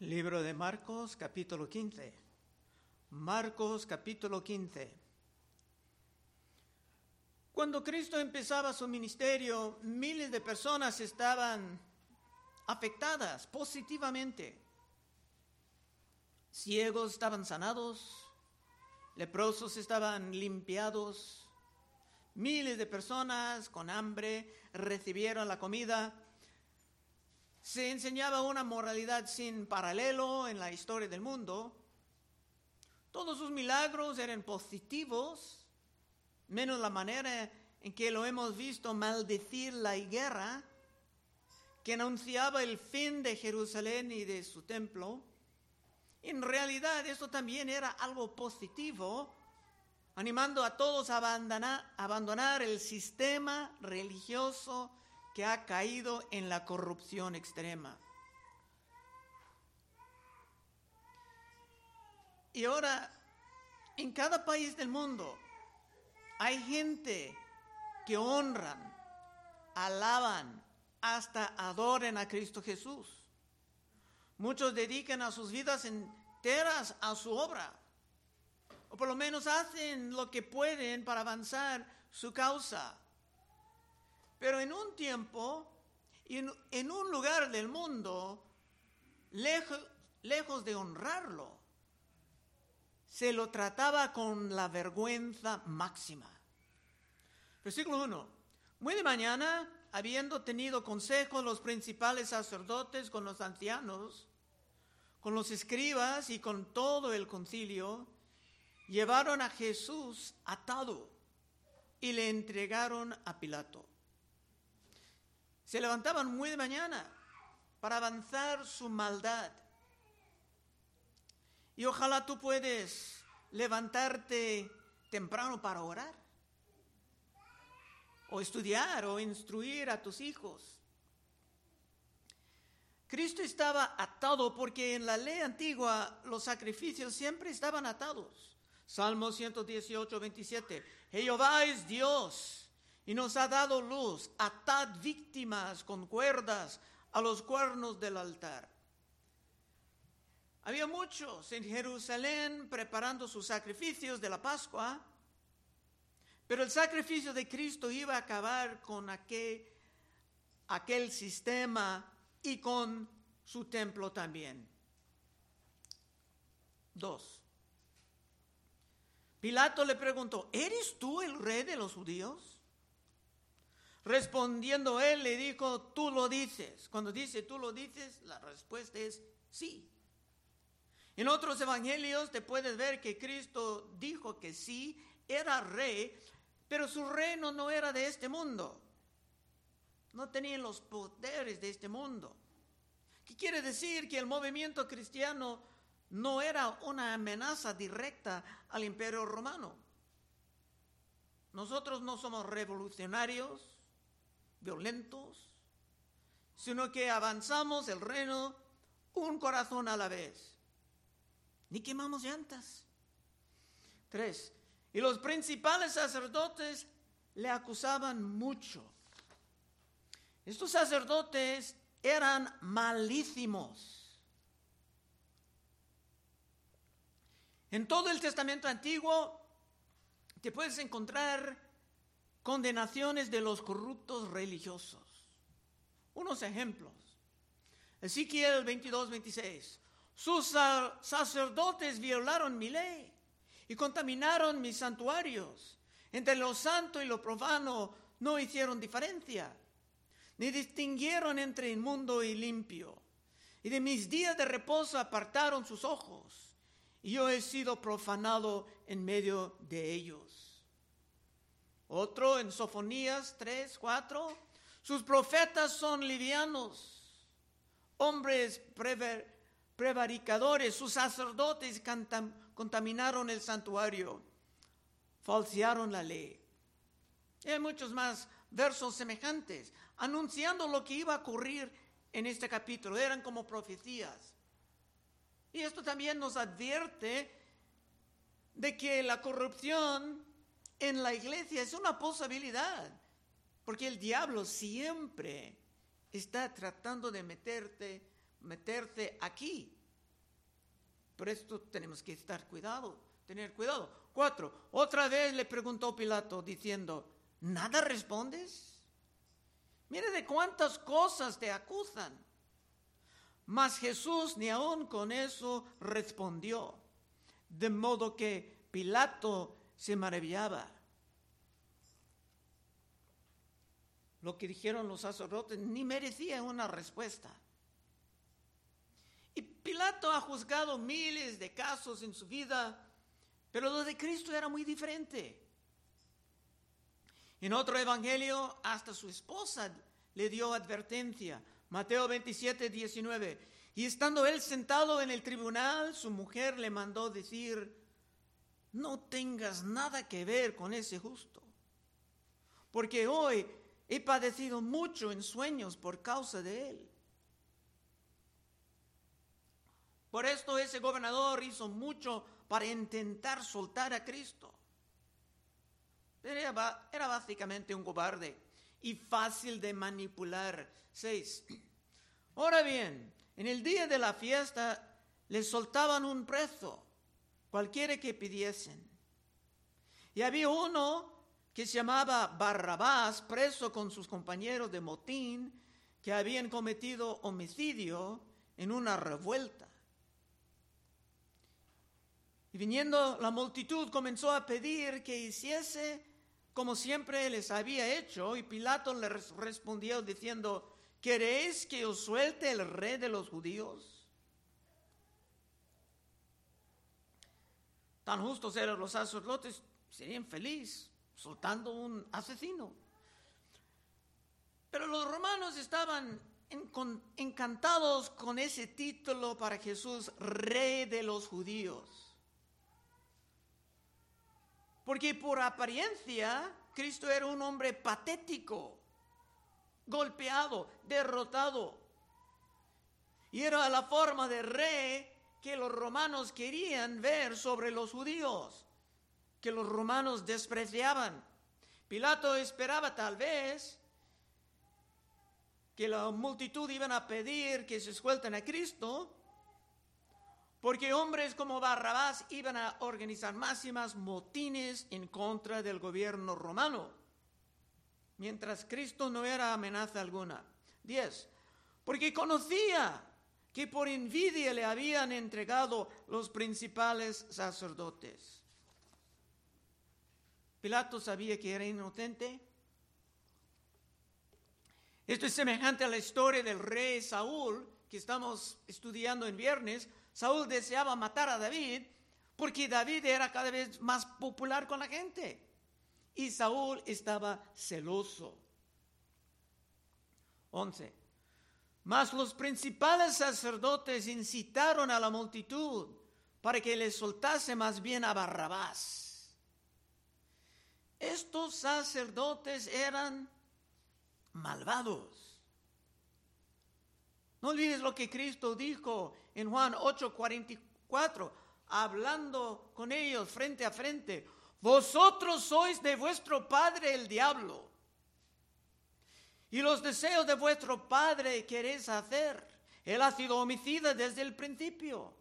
Libro de Marcos, capítulo 15. Marcos, capítulo 15. Cuando Cristo empezaba su ministerio, miles de personas estaban afectadas positivamente. Ciegos estaban sanados, leprosos estaban limpiados, miles de personas con hambre recibieron la comida se enseñaba una moralidad sin paralelo en la historia del mundo. Todos sus milagros eran positivos, menos la manera en que lo hemos visto maldecir la guerra, que anunciaba el fin de Jerusalén y de su templo. En realidad esto también era algo positivo, animando a todos a abandonar, abandonar el sistema religioso que ha caído en la corrupción extrema. Y ahora, en cada país del mundo hay gente que honran, alaban, hasta adoren a Cristo Jesús. Muchos dedican a sus vidas enteras a su obra, o por lo menos hacen lo que pueden para avanzar su causa. Pero en un tiempo, en, en un lugar del mundo, lejos, lejos de honrarlo, se lo trataba con la vergüenza máxima. Versículo 1. Muy de mañana, habiendo tenido consejo los principales sacerdotes con los ancianos, con los escribas y con todo el concilio, llevaron a Jesús atado y le entregaron a Pilato se levantaban muy de mañana para avanzar su maldad. Y ojalá tú puedes levantarte temprano para orar, o estudiar, o instruir a tus hijos. Cristo estaba atado porque en la ley antigua los sacrificios siempre estaban atados. Salmo 118, 27. Jehová es Dios y nos ha dado luz. Atad víctimas con cuerdas a los cuernos del altar. Había muchos en Jerusalén preparando sus sacrificios de la Pascua, pero el sacrificio de Cristo iba a acabar con aquel, aquel sistema y con su templo también. Dos. Pilato le preguntó, ¿eres tú el rey de los judíos? Respondiendo él le dijo, tú lo dices. Cuando dice tú lo dices, la respuesta es sí. En otros evangelios te puedes ver que Cristo dijo que sí, era rey, pero su reino no era de este mundo. No tenía los poderes de este mundo. ¿Qué quiere decir? Que el movimiento cristiano no era una amenaza directa al imperio romano. Nosotros no somos revolucionarios, violentos, sino que avanzamos el reino un corazón a la vez. Ni quemamos llantas. Tres. Y los principales sacerdotes le acusaban mucho. Estos sacerdotes eran malísimos. En todo el Testamento antiguo te puedes encontrar condenaciones de los corruptos religiosos. Unos ejemplos. Ezequiel 22, 26. Sus sacerdotes violaron mi ley y contaminaron mis santuarios. Entre lo santo y lo profano no hicieron diferencia, ni distinguieron entre inmundo y limpio. Y de mis días de reposo apartaron sus ojos, y yo he sido profanado en medio de ellos. Otro en Sofonías 3, 4. Sus profetas son livianos, hombres prevaricadores. Sus sacerdotes contaminaron el santuario, falsearon la ley. Y hay muchos más versos semejantes, anunciando lo que iba a ocurrir en este capítulo. Eran como profecías. Y esto también nos advierte de que la corrupción en la iglesia es una posibilidad, porque el diablo siempre está tratando de meterte, meterte aquí, Por esto tenemos que estar cuidado, tener cuidado. Cuatro, otra vez le preguntó Pilato diciendo, ¿nada respondes? Mire de cuántas cosas te acusan. Mas Jesús ni aun con eso respondió, de modo que Pilato se maravillaba. Lo que dijeron los sacerdotes ni merecía una respuesta. Y Pilato ha juzgado miles de casos en su vida, pero lo de Cristo era muy diferente. En otro evangelio, hasta su esposa le dio advertencia. Mateo 27, 19. Y estando él sentado en el tribunal, su mujer le mandó decir, no tengas nada que ver con ese justo, porque hoy he padecido mucho en sueños por causa de él. Por esto ese gobernador hizo mucho para intentar soltar a Cristo. Era, básicamente un cobarde y fácil de manipular. Seis. Ahora bien, en el día de la fiesta le soltaban un preso, cualquiera que pidiesen. Y había uno que se llamaba Barrabás, preso con sus compañeros de motín, que habían cometido homicidio en una revuelta. Y viniendo la multitud comenzó a pedir que hiciese como siempre les había hecho, y Pilato les respondió diciendo, ¿queréis que os suelte el rey de los judíos? Tan justos eran los sacerdotes, serían felices soltando un asesino. Pero los romanos estaban encantados con ese título para Jesús, rey de los judíos. Porque por apariencia Cristo era un hombre patético, golpeado, derrotado. Y era la forma de rey que los romanos querían ver sobre los judíos, que los romanos despreciaban. Pilato esperaba tal vez que la multitud iban a pedir que se suelten a Cristo, porque hombres como Barrabás iban a organizar más y más motines en contra del gobierno romano, mientras Cristo no era amenaza alguna. 10. Porque conocía que por envidia le habían entregado los principales sacerdotes. Pilato sabía que era inocente. Esto es semejante a la historia del rey Saúl que estamos estudiando en viernes, Saúl deseaba matar a David porque David era cada vez más popular con la gente. Y Saúl estaba celoso. 11. Mas los principales sacerdotes incitaron a la multitud para que le soltase más bien a Barrabás. Estos sacerdotes eran malvados. No olvides lo que Cristo dijo en Juan 8:44, hablando con ellos frente a frente. Vosotros sois de vuestro padre el diablo. Y los deseos de vuestro padre queréis hacer. Él ha sido homicida desde el principio.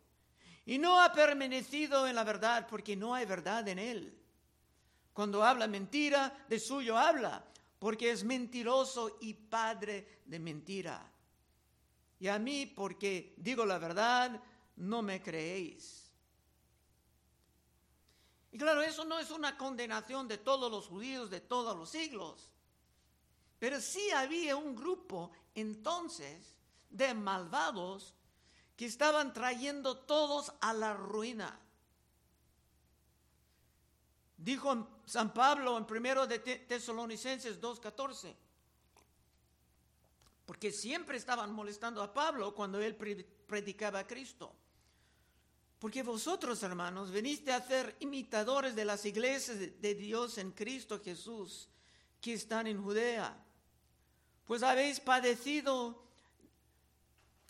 Y no ha permanecido en la verdad porque no hay verdad en él. Cuando habla mentira, de suyo habla, porque es mentiroso y padre de mentira. Y a mí, porque digo la verdad, no me creéis. Y claro, eso no es una condenación de todos los judíos de todos los siglos. Pero sí había un grupo entonces de malvados que estaban trayendo todos a la ruina. Dijo San Pablo en primero de Tesalonicenses 2.14 porque siempre estaban molestando a Pablo cuando él predicaba a Cristo. Porque vosotros, hermanos, veniste a ser imitadores de las iglesias de Dios en Cristo Jesús que están en Judea. Pues habéis padecido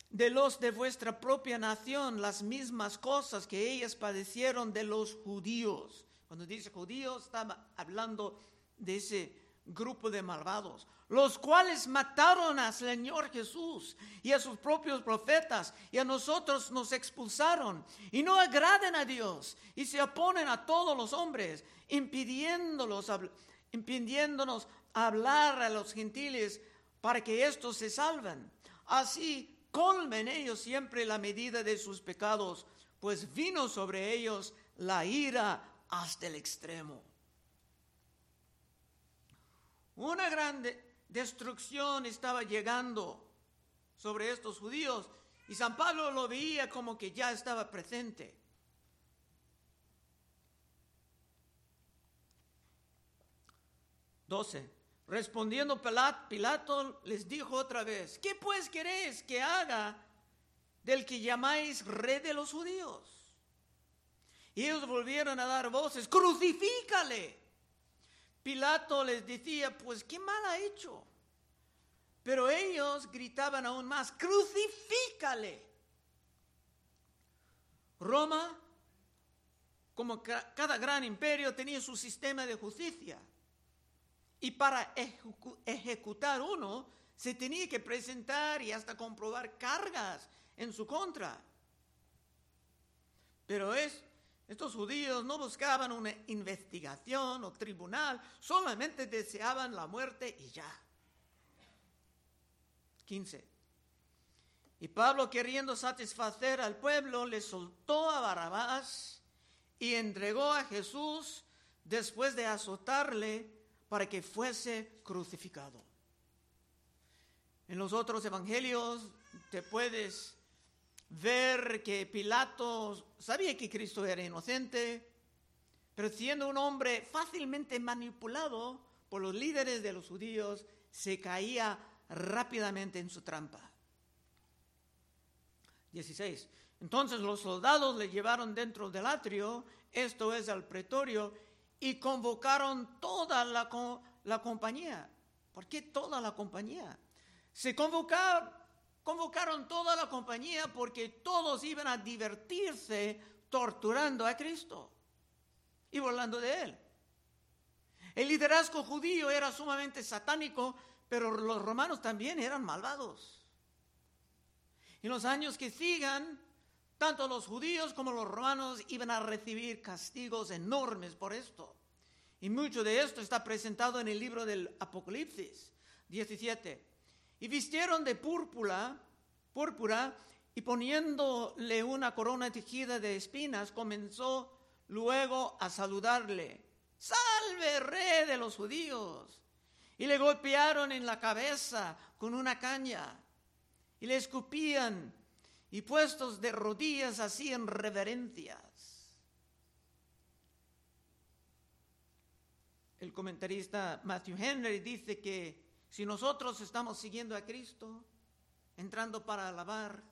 de los de vuestra propia nación las mismas cosas que ellas padecieron de los judíos. Cuando dice judíos, estaba hablando de ese grupo de malvados, los cuales mataron al Señor Jesús y a sus propios profetas y a nosotros nos expulsaron y no agraden a Dios y se oponen a todos los hombres, impidiéndolos, impidiéndonos hablar a los gentiles para que éstos se salven. Así colmen ellos siempre la medida de sus pecados, pues vino sobre ellos la ira hasta el extremo. Una gran destrucción estaba llegando sobre estos judíos y San Pablo lo veía como que ya estaba presente. Doce. Respondiendo Pilato les dijo otra vez, ¿qué pues queréis que haga del que llamáis rey de los judíos? Y ellos volvieron a dar voces, crucifícale. Pilato les decía, pues qué mal ha hecho. Pero ellos gritaban aún más, crucifícale. Roma, como cada gran imperio, tenía su sistema de justicia. Y para ejecutar uno, se tenía que presentar y hasta comprobar cargas en su contra. Pero es, estos judíos no buscaban una investigación o tribunal, solamente deseaban la muerte y ya. 15. Y Pablo, queriendo satisfacer al pueblo, le soltó a Barrabás y entregó a Jesús después de azotarle para que fuese crucificado. En los otros evangelios te puedes ver que Pilato sabía que Cristo era inocente, pero siendo un hombre fácilmente manipulado por los líderes de los judíos, se caía rápidamente en su trampa. 16. Entonces los soldados le llevaron dentro del atrio, esto es al pretorio, y convocaron toda la, la compañía. ¿Por qué toda la compañía? Se convocaron convocaron toda la compañía porque todos iban a divertirse torturando a Cristo y volando de él. El liderazgo judío era sumamente satánico, pero los romanos también eran malvados. En los años que sigan, tanto los judíos como los romanos iban a recibir castigos enormes por esto. Y mucho de esto está presentado en el libro del Apocalipsis 17 y vistieron de púrpura, púrpura y poniéndole una corona tejida de espinas, comenzó luego a saludarle. Salve, rey de los judíos. Y le golpearon en la cabeza con una caña y le escupían y puestos de rodillas hacían reverencias. El comentarista Matthew Henry dice que si nosotros estamos siguiendo a Cristo, entrando para alabar,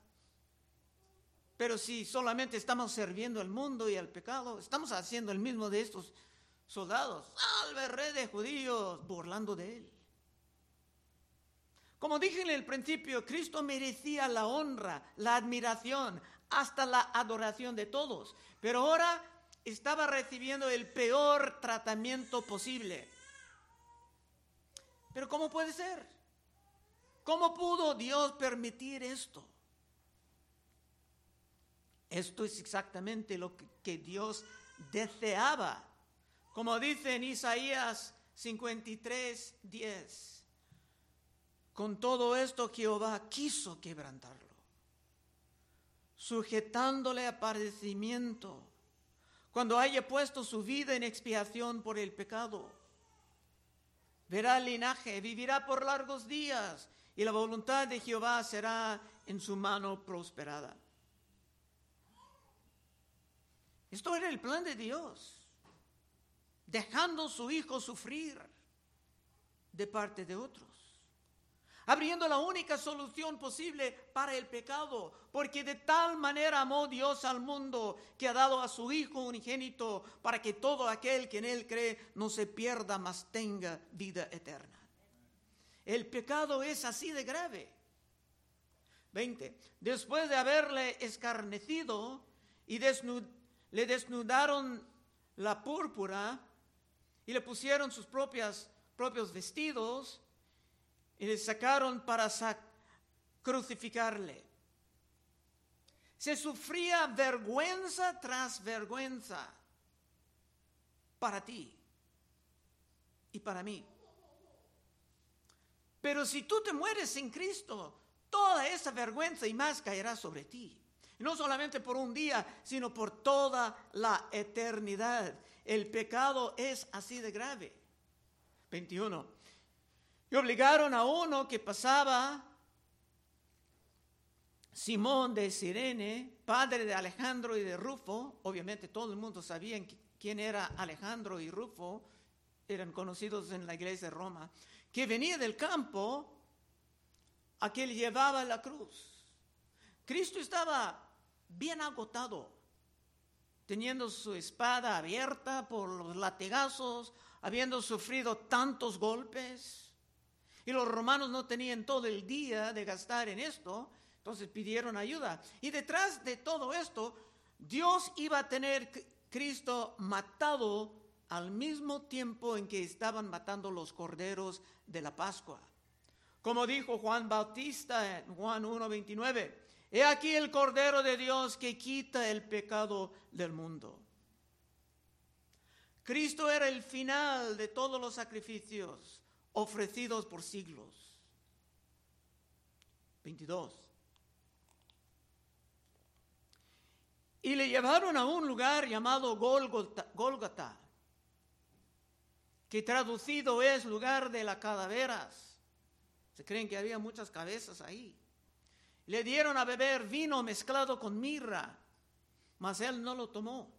pero si solamente estamos sirviendo al mundo y al pecado, estamos haciendo el mismo de estos soldados. Salve rey de judíos, burlando de él. Como dije en el principio, Cristo merecía la honra, la admiración, hasta la adoración de todos, pero ahora estaba recibiendo el peor tratamiento posible. Pero ¿cómo puede ser? ¿Cómo pudo Dios permitir esto? Esto es exactamente lo que Dios deseaba. Como dice en Isaías 53, 10. Con todo esto Jehová quiso quebrantarlo, sujetándole a padecimiento, cuando haya puesto su vida en expiación por el pecado verá el linaje, vivirá por largos días y la voluntad de Jehová será en su mano prosperada. Esto era el plan de Dios, dejando su hijo sufrir de parte de otros abriendo la única solución posible para el pecado, porque de tal manera amó Dios al mundo que ha dado a su Hijo unigénito para que todo aquel que en Él cree no se pierda, mas tenga vida eterna. El pecado es así de grave. 20. Después de haberle escarnecido y le desnudaron la púrpura y le pusieron sus propias propios vestidos y le sacaron para crucificarle. Se sufría vergüenza tras vergüenza para ti y para mí. Pero si tú te mueres en Cristo, toda esa vergüenza y más caerá sobre ti. no solamente por un día, sino por toda la eternidad. El pecado es así de grave. 21. Y obligaron a uno que pasaba, Simón de Sirene, padre de Alejandro y de Rufo. Obviamente todo el mundo sabía quién era Alejandro y Rufo, eran conocidos en la iglesia de Roma, que venía del campo a que le llevaba la cruz. Cristo estaba bien agotado, teniendo su espada abierta por los latigazos, habiendo sufrido tantos golpes. Y los romanos no tenían todo el día de gastar en esto, entonces pidieron ayuda. Y detrás de todo esto, Dios iba a tener Cristo matado al mismo tiempo en que estaban matando los corderos de la Pascua. Como dijo Juan Bautista en Juan 1.29, he aquí el Cordero de Dios que quita el pecado del mundo. Cristo era el final de todos los sacrificios ofrecidos por siglos. 22. Y le llevaron a un lugar llamado Gólgota, que traducido es lugar de las calaveras. Se creen que había muchas cabezas ahí. Le dieron a beber vino mezclado con mirra, mas él no lo tomó.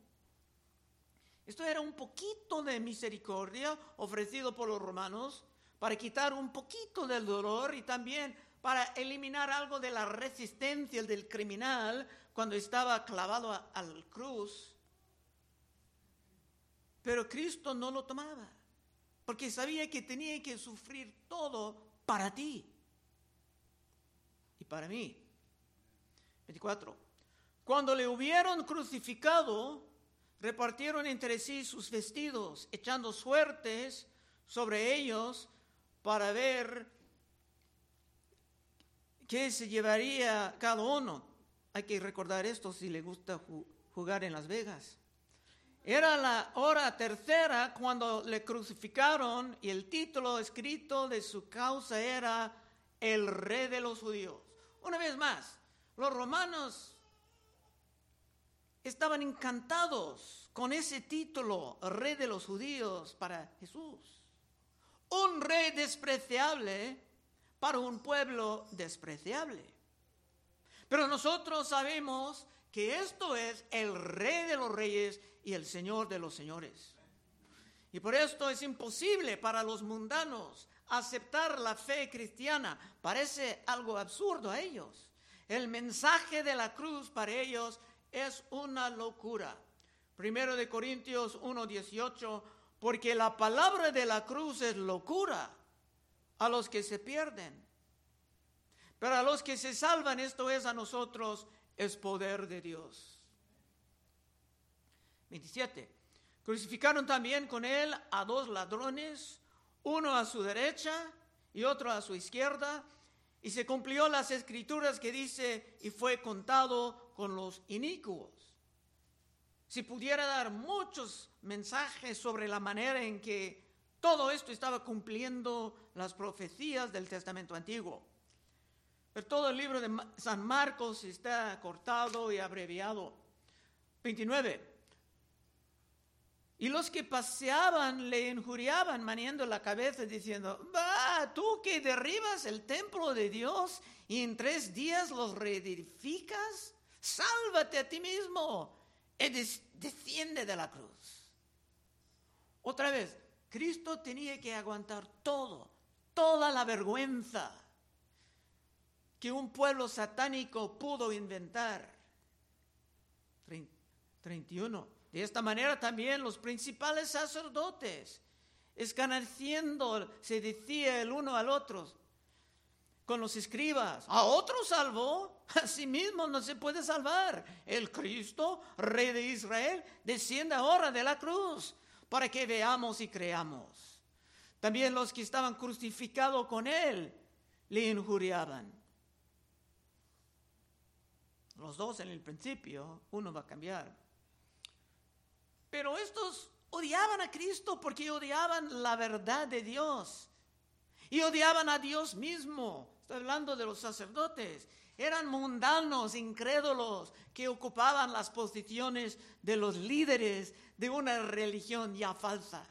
Esto era un poquito de misericordia ofrecido por los romanos para quitar un poquito del dolor y también para eliminar algo de la resistencia del criminal cuando estaba clavado al cruz. Pero Cristo no lo tomaba, porque sabía que tenía que sufrir todo para ti y para mí. 24. Cuando le hubieron crucificado, repartieron entre sí sus vestidos, echando suertes sobre ellos para ver qué se llevaría cada uno. Hay que recordar esto si le gusta jugar en Las Vegas. Era la hora tercera cuando le crucificaron y el título escrito de su causa era el rey de los judíos. Una vez más, los romanos estaban encantados con ese título, rey de los judíos, para Jesús. Un rey despreciable para un pueblo despreciable. Pero nosotros sabemos que esto es el rey de los reyes y el señor de los señores. Y por esto es imposible para los mundanos aceptar la fe cristiana. Parece algo absurdo a ellos. El mensaje de la cruz para ellos es una locura. Primero de Corintios 1:18, porque la palabra de la cruz es locura a los que se pierden. Pero a los que se salvan, esto es a nosotros, es poder de Dios. 27. Crucificaron también con él a dos ladrones, uno a su derecha y otro a su izquierda, y se cumplió las escrituras que dice, y fue contado con los inicuos. Si pudiera dar muchos mensajes sobre la manera en que todo esto estaba cumpliendo las profecías del Testamento Antiguo. Pero todo el libro de San Marcos está cortado y abreviado. 29. Y los que paseaban le injuriaban maniendo la cabeza diciendo, va, tú que derribas el templo de Dios y en tres días los reedificas, sálvate a ti mismo y desciende de la cruz. Otra vez, Cristo tenía que aguantar todo, toda la vergüenza que un pueblo satánico pudo inventar. 31 de esta manera también los principales sacerdotes, escarneciendo, se decía el uno al otro, con los escribas, a otro salvó, a sí mismo no se puede salvar. El Cristo, Rey de Israel, desciende ahora de la cruz para que veamos y creamos. También los que estaban crucificados con él le injuriaban. Los dos en el principio, uno va a cambiar. Pero estos odiaban a Cristo porque odiaban la verdad de Dios. Y odiaban a Dios mismo. Estoy hablando de los sacerdotes. Eran mundanos, incrédulos, que ocupaban las posiciones de los líderes de una religión ya falsa.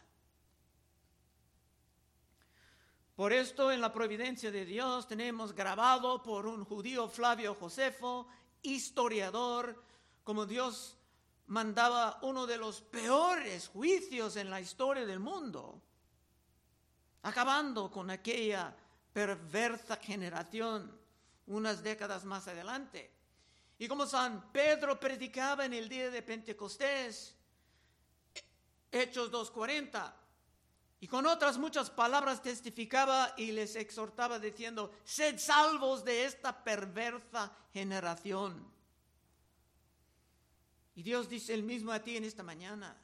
Por esto en la providencia de Dios tenemos grabado por un judío Flavio Josefo, historiador, como Dios mandaba uno de los peores juicios en la historia del mundo, acabando con aquella perversa generación unas décadas más adelante. Y como San Pedro predicaba en el día de Pentecostés, Hechos 2.40, y con otras muchas palabras testificaba y les exhortaba diciendo, sed salvos de esta perversa generación. Y Dios dice el mismo a ti en esta mañana,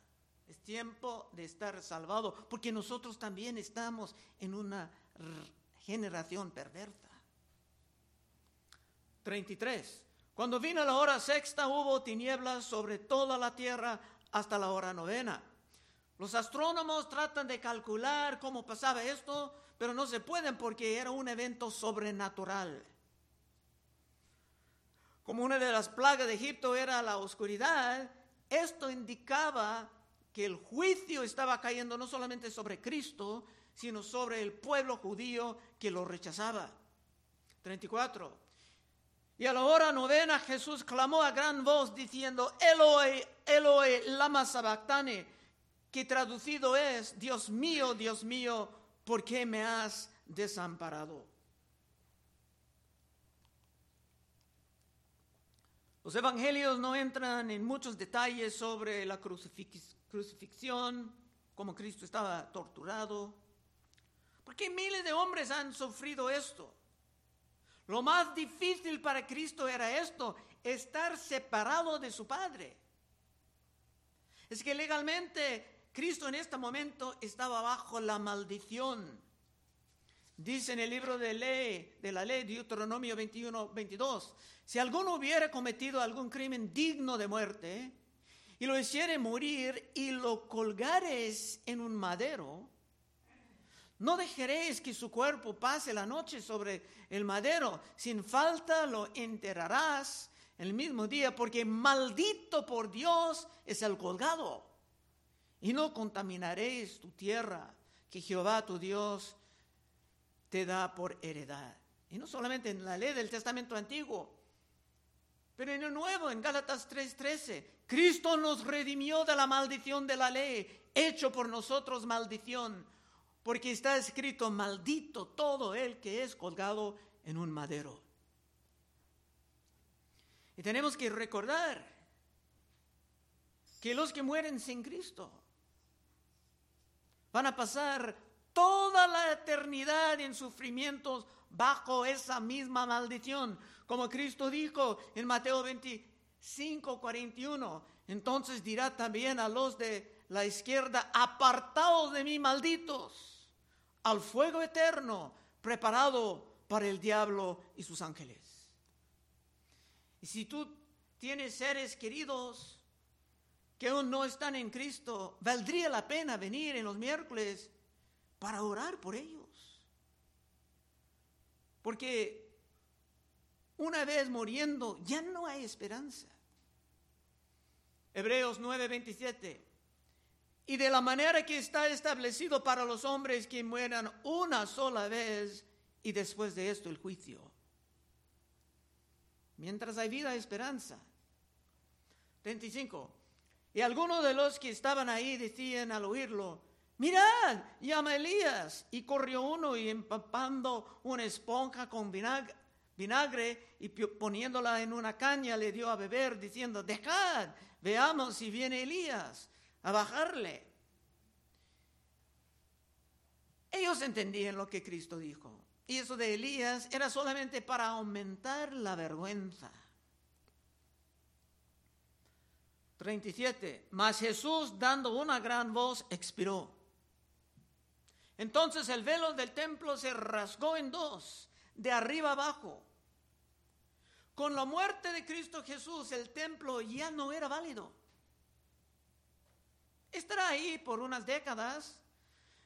es tiempo de estar salvado, porque nosotros también estamos en una generación perversa. 33. Cuando vino la hora sexta hubo tinieblas sobre toda la tierra hasta la hora novena. Los astrónomos tratan de calcular cómo pasaba esto, pero no se pueden porque era un evento sobrenatural. Como una de las plagas de Egipto era la oscuridad, esto indicaba que el juicio estaba cayendo no solamente sobre Cristo, sino sobre el pueblo judío que lo rechazaba. 34. Y a la hora novena Jesús clamó a gran voz diciendo, Eloi, Eloi, lama sabactane, que traducido es, Dios mío, Dios mío, ¿por qué me has desamparado? Los evangelios no entran en muchos detalles sobre la crucifixión, cómo Cristo estaba torturado, porque miles de hombres han sufrido esto. Lo más difícil para Cristo era esto, estar separado de su Padre. Es que legalmente Cristo en este momento estaba bajo la maldición. Dice en el libro de ley, de la ley, Deuteronomio 21, 22, si alguno hubiera cometido algún crimen digno de muerte y lo hiciere morir y lo colgares en un madero, no dejaréis que su cuerpo pase la noche sobre el madero, sin falta lo enterrarás el mismo día, porque maldito por Dios es el colgado. Y no contaminaréis tu tierra que Jehová tu Dios te da por heredad. Y no solamente en la ley del Testamento Antiguo, pero en el Nuevo, en Gálatas 3:13, Cristo nos redimió de la maldición de la ley, hecho por nosotros maldición, porque está escrito, maldito todo el que es colgado en un madero. Y tenemos que recordar que los que mueren sin Cristo Van a pasar toda la eternidad en sufrimientos bajo esa misma maldición. Como Cristo dijo en Mateo 25, 41. Entonces dirá también a los de la izquierda, apartados de mí, malditos, al fuego eterno preparado para el diablo y sus ángeles. Y si tú tienes seres queridos que aún no están en Cristo, valdría la pena venir en los miércoles para orar por ellos. Porque una vez muriendo ya no hay esperanza. Hebreos 9:27. Y de la manera que está establecido para los hombres que mueran una sola vez y después de esto el juicio. Mientras hay vida, esperanza. 25. Y algunos de los que estaban ahí decían al oírlo, mirad, llama Elías. Y corrió uno y empapando una esponja con vinagre, vinagre y poniéndola en una caña le dio a beber, diciendo, dejad, veamos si viene Elías a bajarle. Ellos entendían lo que Cristo dijo. Y eso de Elías era solamente para aumentar la vergüenza. 37. Mas Jesús, dando una gran voz, expiró. Entonces el velo del templo se rasgó en dos, de arriba abajo. Con la muerte de Cristo Jesús, el templo ya no era válido. Estará ahí por unas décadas,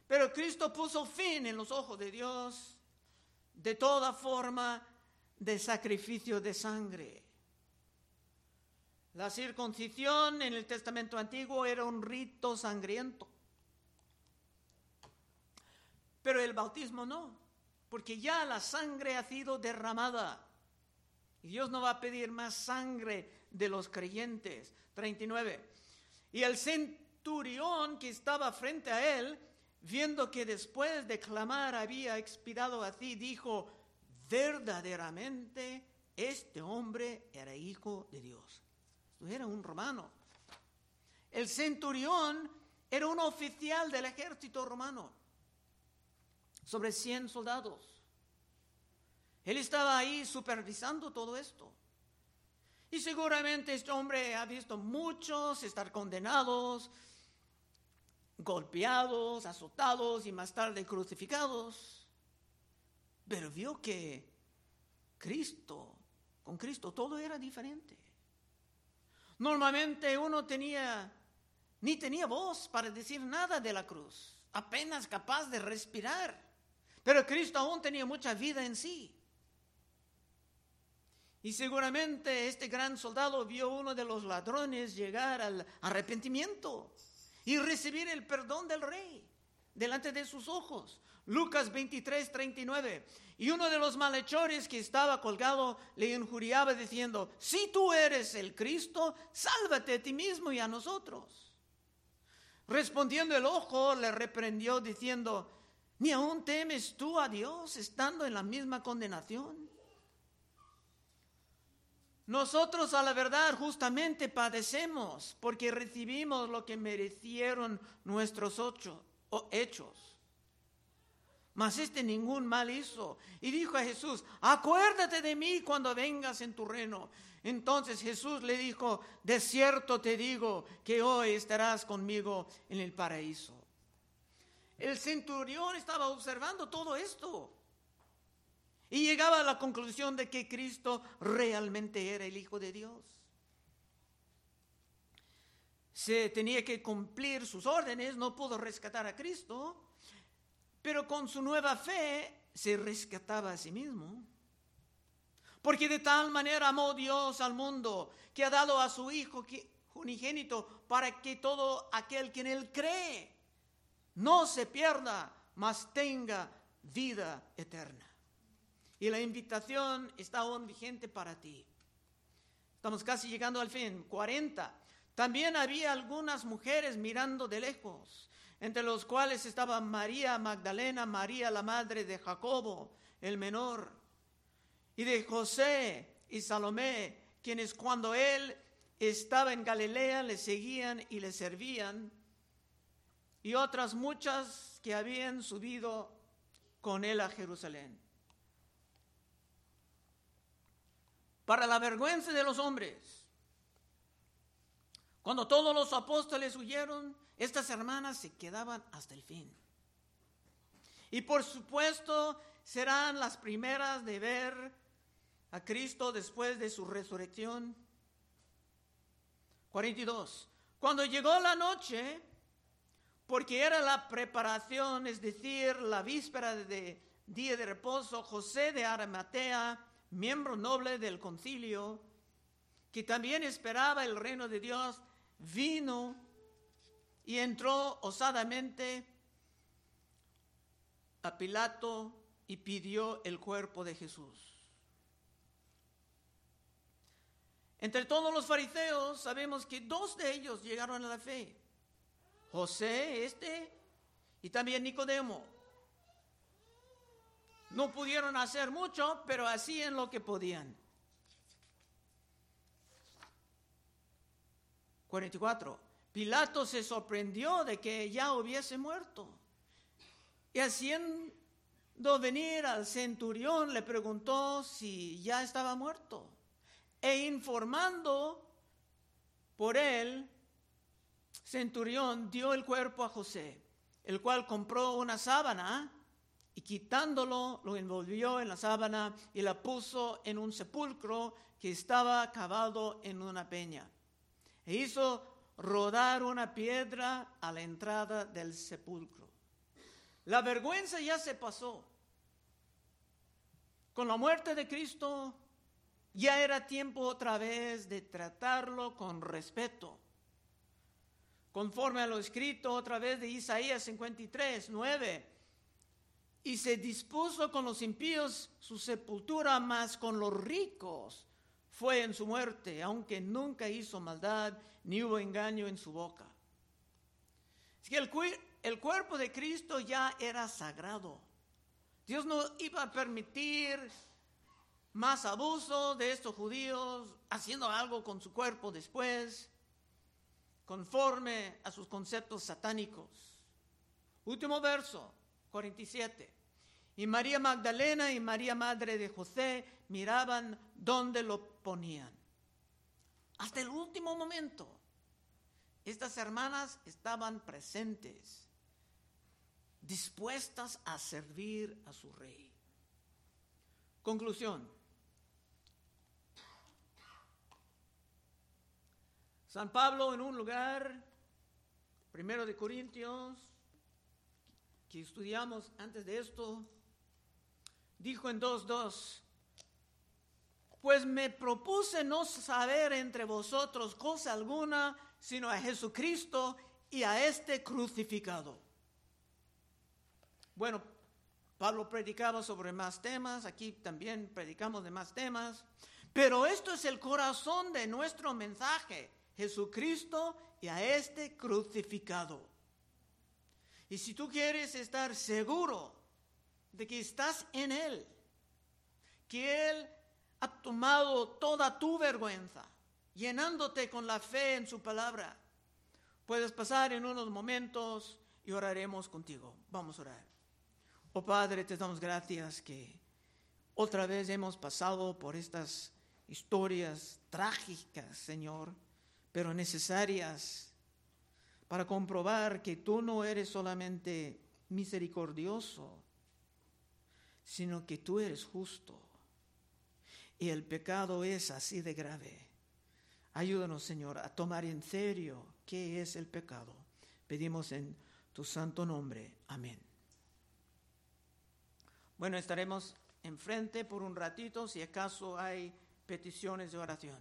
pero Cristo puso fin en los ojos de Dios de toda forma de sacrificio de sangre. La circuncisión en el Testamento Antiguo era un rito sangriento. Pero el bautismo no, porque ya la sangre ha sido derramada. Y Dios no va a pedir más sangre de los creyentes. 39. Y el centurión que estaba frente a él, viendo que después de clamar había expirado así, dijo, verdaderamente este hombre era hijo de Dios. Era un romano. El centurión era un oficial del ejército romano, sobre 100 soldados. Él estaba ahí supervisando todo esto. Y seguramente este hombre ha visto muchos estar condenados, golpeados, azotados y más tarde crucificados. Pero vio que Cristo, con Cristo todo era diferente. Normalmente uno tenía, ni tenía voz para decir nada de la cruz, apenas capaz de respirar. Pero Cristo aún tenía mucha vida en sí. Y seguramente este gran soldado vio uno de los ladrones llegar al arrepentimiento y recibir el perdón del rey delante de sus ojos. Lucas 23, 39. Y uno de los malhechores que estaba colgado le injuriaba diciendo, si tú eres el Cristo, sálvate a ti mismo y a nosotros. Respondiendo el ojo, le reprendió diciendo, ¿ni aún temes tú a Dios estando en la misma condenación? Nosotros a la verdad justamente padecemos porque recibimos lo que merecieron nuestros ocho, hechos. Mas este ningún mal hizo. Y dijo a Jesús, acuérdate de mí cuando vengas en tu reino. Entonces Jesús le dijo, de cierto te digo que hoy estarás conmigo en el paraíso. El centurión estaba observando todo esto. Y llegaba a la conclusión de que Cristo realmente era el Hijo de Dios. Se tenía que cumplir sus órdenes, no pudo rescatar a Cristo, pero con su nueva fe se rescataba a sí mismo. Porque de tal manera amó Dios al mundo que ha dado a su Hijo unigénito para que todo aquel que en él cree no se pierda, mas tenga vida eterna. Y la invitación está aún vigente para ti. Estamos casi llegando al fin. 40. También había algunas mujeres mirando de lejos, entre los cuales estaba María Magdalena, María la madre de Jacobo, el menor, y de José y Salomé, quienes cuando él estaba en Galilea le seguían y le servían, y otras muchas que habían subido con él a Jerusalén. Para la vergüenza de los hombres. Cuando todos los apóstoles huyeron, estas hermanas se quedaban hasta el fin. Y por supuesto serán las primeras de ver a Cristo después de su resurrección. 42. Cuando llegó la noche, porque era la preparación, es decir, la víspera de día de reposo, José de Arimatea, miembro noble del concilio, que también esperaba el reino de Dios, vino y entró osadamente a Pilato y pidió el cuerpo de Jesús. Entre todos los fariseos sabemos que dos de ellos llegaron a la fe. José, este, y también Nicodemo. No pudieron hacer mucho, pero hacían lo que podían. 44. Pilato se sorprendió de que ya hubiese muerto. Y haciendo venir al centurión le preguntó si ya estaba muerto. E informando por él, centurión dio el cuerpo a José. el cual compró una sábana y quitándolo lo envolvió en la sábana y la puso en un sepulcro que estaba cavado en una peña. E hizo rodar una piedra a la entrada del sepulcro. La vergüenza ya se pasó. Con la muerte de Cristo ya era tiempo otra vez de tratarlo con respeto. Conforme a lo escrito otra vez de Isaías 53, 9 y se dispuso con los impíos su sepultura, más con los ricos fue en su muerte, aunque nunca hizo maldad ni hubo engaño en su boca. Es que el, el cuerpo de Cristo ya era sagrado. Dios no iba a permitir más abuso de estos judíos haciendo algo con su cuerpo después, conforme a sus conceptos satánicos. Último verso, 47. Y María Magdalena y María Madre de José miraban dónde lo ponían. Hasta el último momento, estas hermanas estaban presentes, dispuestas a servir a su rey. Conclusión. San Pablo en un lugar, primero de Corintios, que estudiamos antes de esto, dijo en 2.2, pues me propuse no saber entre vosotros cosa alguna, sino a Jesucristo y a este crucificado. Bueno, Pablo predicaba sobre más temas, aquí también predicamos de más temas, pero esto es el corazón de nuestro mensaje, Jesucristo y a este crucificado. Y si tú quieres estar seguro de que estás en Él, que Él ha tomado toda tu vergüenza, llenándote con la fe en su palabra. Puedes pasar en unos momentos y oraremos contigo. Vamos a orar. Oh Padre, te damos gracias que otra vez hemos pasado por estas historias trágicas, Señor, pero necesarias para comprobar que tú no eres solamente misericordioso, sino que tú eres justo. Y el pecado es así de grave. Ayúdanos, Señor, a tomar en serio qué es el pecado. Pedimos en tu santo nombre. Amén. Bueno, estaremos enfrente por un ratito si acaso hay peticiones de oración.